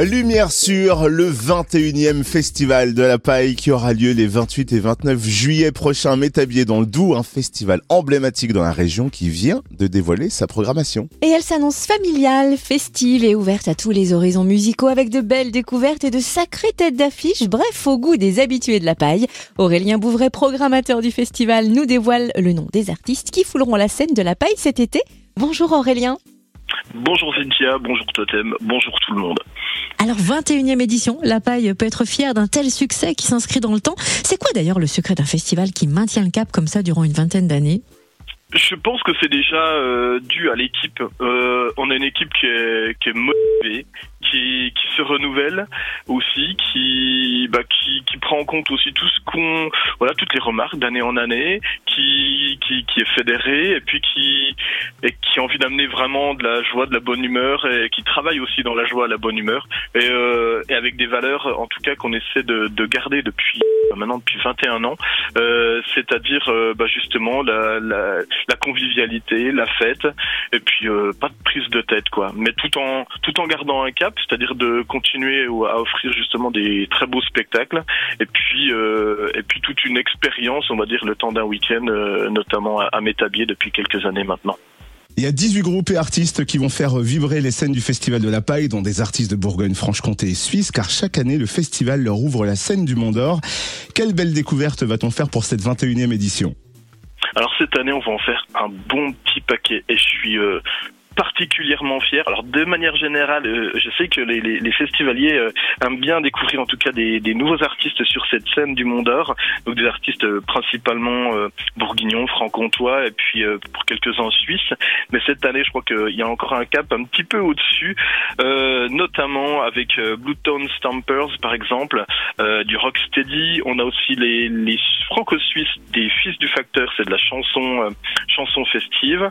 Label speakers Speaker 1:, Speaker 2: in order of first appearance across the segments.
Speaker 1: Lumière sur le 21e festival de la paille qui aura lieu les 28 et 29 juillet prochains. Métabier dans le Doubs, un festival emblématique dans la région qui vient de dévoiler sa programmation.
Speaker 2: Et elle s'annonce familiale, festive et ouverte à tous les horizons musicaux avec de belles découvertes et de sacrées têtes d'affiche. Bref, au goût des habitués de la paille. Aurélien Bouvray, programmateur du festival, nous dévoile le nom des artistes qui fouleront la scène de la paille cet été. Bonjour Aurélien.
Speaker 3: Bonjour Cynthia, bonjour Totem, bonjour tout le monde.
Speaker 2: Alors 21e édition, La Paille peut être fière d'un tel succès qui s'inscrit dans le temps. C'est quoi d'ailleurs le secret d'un festival qui maintient le cap comme ça durant une vingtaine d'années?
Speaker 3: Je pense que c'est déjà euh, dû à l'équipe. Euh, on a une équipe qui est, motivée, qui, qui se renouvelle aussi, qui, bah, qui, qui prend en compte aussi tout ce qu'on, voilà, toutes les remarques d'année en année, qui, qui, est fédérée et puis qui, et qui a envie d'amener vraiment de la joie, de la bonne humeur et qui travaille aussi dans la joie, la bonne humeur. Et, euh, et avec des valeurs, en tout cas, qu'on essaie de, de garder depuis maintenant depuis 21 ans, euh, c'est-à-dire euh, bah, justement la, la, la, convivialité, la fête et puis euh, pas de prise de tête quoi, mais tout en tout en gardant un cap c'est-à-dire de continuer à offrir justement des très beaux spectacles et puis euh, et puis toute une expérience, on va dire le temps d'un week-end, euh, notamment à, Métabier depuis quelques années maintenant.
Speaker 1: Il y a 18 groupes et artistes qui vont faire vibrer les scènes du Festival de la Paille, dont des artistes de Bourgogne-Franche-Comté et Suisse, car chaque année, le festival leur ouvre la scène du Mont d'Or. Quelle belle découverte va-t-on faire pour cette 21e édition?
Speaker 3: Alors cette année, on va en faire un bon petit paquet et je suis euh, particulièrement fier. Alors de manière générale, euh, je sais que les, les, les festivaliers euh, aiment bien découvrir en tout cas des, des, nouveaux artistes sur cette scène du Mont d'Or, donc des artistes euh, principalement bourguignons, franc-comtois et puis pour quelques-uns suisses. Mais cette année, je crois qu'il y a encore un cap un petit peu au-dessus, notamment avec Bluetown Stampers par exemple, du Rocksteady. On a aussi les, les franco-suisses des Fils du Facteur, c'est de la chanson chanson festive.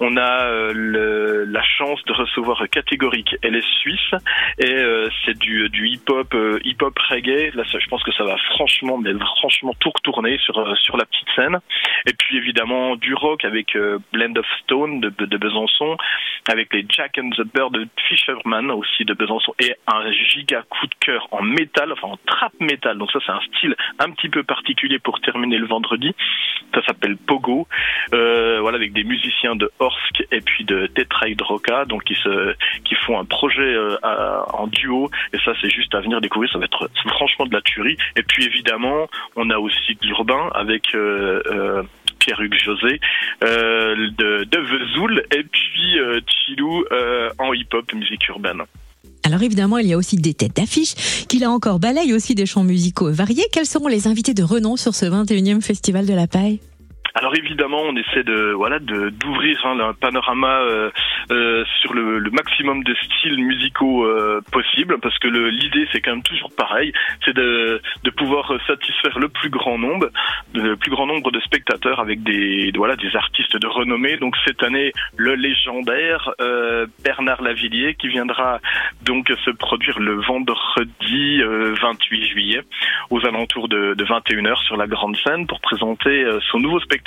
Speaker 3: On a le euh, la chance de recevoir catégorique. Elle est suisse et euh, c'est du, du hip-hop, euh, hip-hop reggae. Là, je pense que ça va franchement, mais franchement tout retourner sur sur la petite scène. Et puis évidemment du rock avec Blend of Stone de, de Besançon, avec les Jack and the Bird de Fisherman aussi de Besançon et un giga coup de cœur en métal, enfin en trap métal. Donc ça c'est un style un petit peu particulier pour terminer le vendredi. Ça s'appelle Pogo. voilà avec des musiciens de Et puis de Tetra donc qui se qui font un projet euh, en duo et ça c'est juste à venir découvrir, ça va être franchement de la tuerie. Et puis évidemment, on a aussi l'urbain avec euh, euh, Pierre-Hugues José de, de Vesoul et puis Chilou en hip-hop musique urbaine.
Speaker 2: Alors évidemment, il y a aussi des têtes d'affiche qui là encore balayent aussi des chants musicaux variés. Quels seront les invités de renom sur ce 21e Festival de la Paille?
Speaker 3: Alors évidemment, on essaie de voilà de d'ouvrir hein, un panorama euh, euh, sur le, le, maximum de styles musicaux euh, possibles, parce que l'idée c'est quand même toujours pareil, c'est de, de pouvoir satisfaire le plus grand nombre, le plus grand nombre de spectateurs avec des voilà des artistes de renommée. Donc cette année, le légendaire euh, Bernard Lavillier qui viendra donc se produire le vendredi 28 juillet aux alentours de, de 21h sur la grande scène pour présenter son nouveau spectacle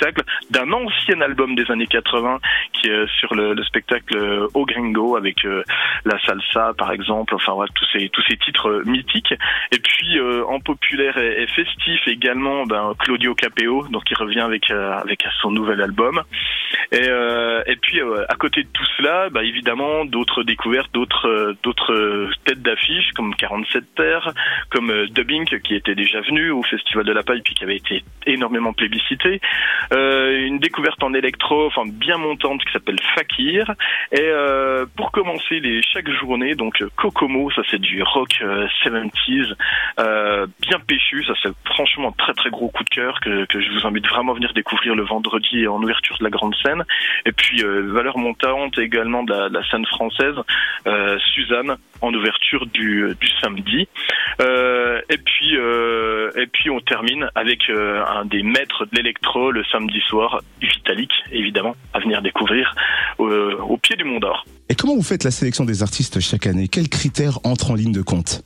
Speaker 3: d'un ancien album des années 80 qui est sur le, spectacle euh, Au Gringo avec euh, la salsa par exemple, enfin voilà tous ces tous ces titres euh, mythiques. Et puis en populaire et, festif également, ben, Claudio Capeo, donc il revient avec avec son nouvel album. Et, et puis à côté de tout cela, bah, évidemment d'autres découvertes, d'autres d'autres têtes d'affiche comme 47 Terres, comme Dubbing qui était déjà venu au Festival de la Paille puis qui avait été énormément plébiscité. Euh, une découverte en électro, enfin bien montante qui s'appelle Fakir. Et euh, pour commencer les chaque journée, donc Kokomo, ça c'est du rock 70s, euh, bien péchu, ça c'est franchement un très très gros coup de cœur que, que je vous invite vraiment à venir découvrir le vendredi en ouverture de la grande scène. Et puis valeur montante également de la, scène française, Suzanne en ouverture du, samedi. et puis et puis on termine avec un des maîtres de l'électro le samedi soir, Vitalik, évidemment, à venir découvrir euh, au pied du Mont d'Or.
Speaker 1: Et comment vous faites la sélection des artistes chaque année? Quels critères entrent en ligne de compte?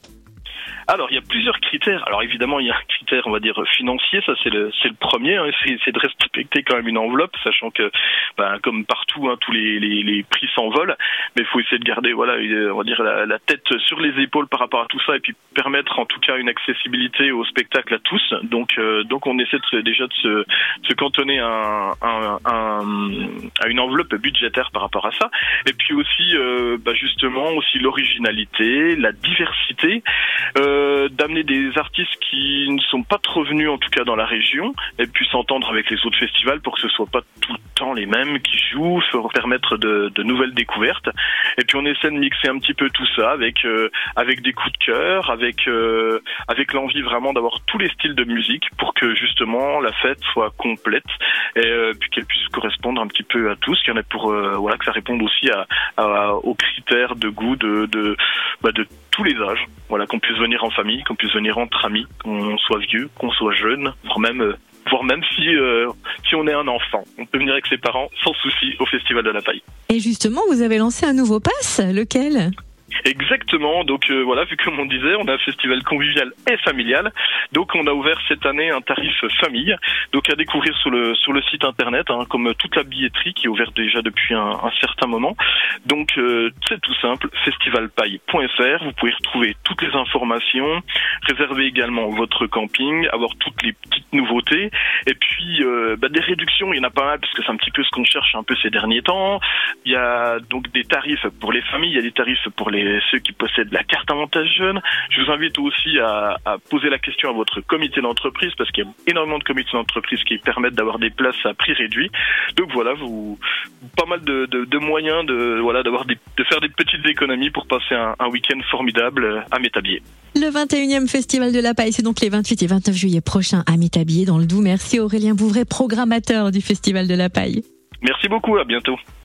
Speaker 3: Alors, il y a plusieurs critères. Alors, évidemment, il y a un critère, on va dire, financier. Ça, c'est le, c'est le premier. Hein. C'est, de respecter quand même une enveloppe, sachant que, ben, comme partout, hein, tous les, les, les prix s'envolent. Mais il faut essayer de garder, voilà, on va dire, la, tête sur les épaules par rapport à tout ça et puis permettre, en tout cas, une accessibilité au spectacle à tous. Donc, euh, donc on essaie de déjà de se, se cantonner à, un, à une enveloppe budgétaire par rapport à ça. Et puis aussi, euh, bah, justement, aussi l'originalité, la diversité. Euh, d'amener des artistes qui ne sont pas trop venus en tout cas dans la région et puis s'entendre avec les autres festivals pour que ce soit pas tout le temps les mêmes qui jouent, pour permettre de, nouvelles découvertes. Et puis on essaie de mixer un petit peu tout ça avec euh, avec des coups de cœur, avec euh, avec l'envie vraiment d'avoir tous les styles de musique pour que justement la fête soit complète et euh, puis qu'elle puisse correspondre un petit peu à tous. Il y en a pour voilà que ça réponde aussi aux critères de goût de de, bah, de les âges. Voilà, qu'on puisse venir en famille, qu'on puisse venir entre amis, qu'on soit vieux, qu'on soit jeune, voire même, euh, voire même si, euh, si on est un enfant. On peut venir avec ses parents sans souci au Festival de la Paille.
Speaker 2: Et justement, vous avez lancé un nouveau pass, lequel?
Speaker 3: Exactement. Donc euh, voilà, vu comme on disait, on a un festival convivial et familial. Donc on a ouvert cette année un tarif famille. Donc à découvrir sur le sur le site internet, hein, comme toute la billetterie qui est ouverte déjà depuis un, un certain moment. Donc euh, c'est tout simple, festivalpaille.fr. Vous pouvez retrouver toutes les informations, réserver également votre camping, avoir toutes les petites nouveautés, et puis euh, bah, des réductions. Il y en a pas mal parce que c'est un petit peu ce qu'on cherche un peu ces derniers temps. Il y a donc des tarifs pour les familles, il y a des tarifs pour les ceux qui possèdent la carte avantage jeune. Je vous invite aussi à, poser la question à votre comité d'entreprise parce qu'il y a énormément de comités d'entreprise qui permettent d'avoir des places à prix réduit. Donc voilà, vous pas mal de, moyens de voilà d'avoir de faire des petites économies pour passer un, week-end formidable à Métabier.
Speaker 2: Le 21e Festival de la Paille, c'est donc les 28 et 29 juillet prochains à Métabier dans le Doubs. Merci Aurélien Bouvray, programmateur du Festival de la Paille.
Speaker 3: Merci beaucoup, à bientôt.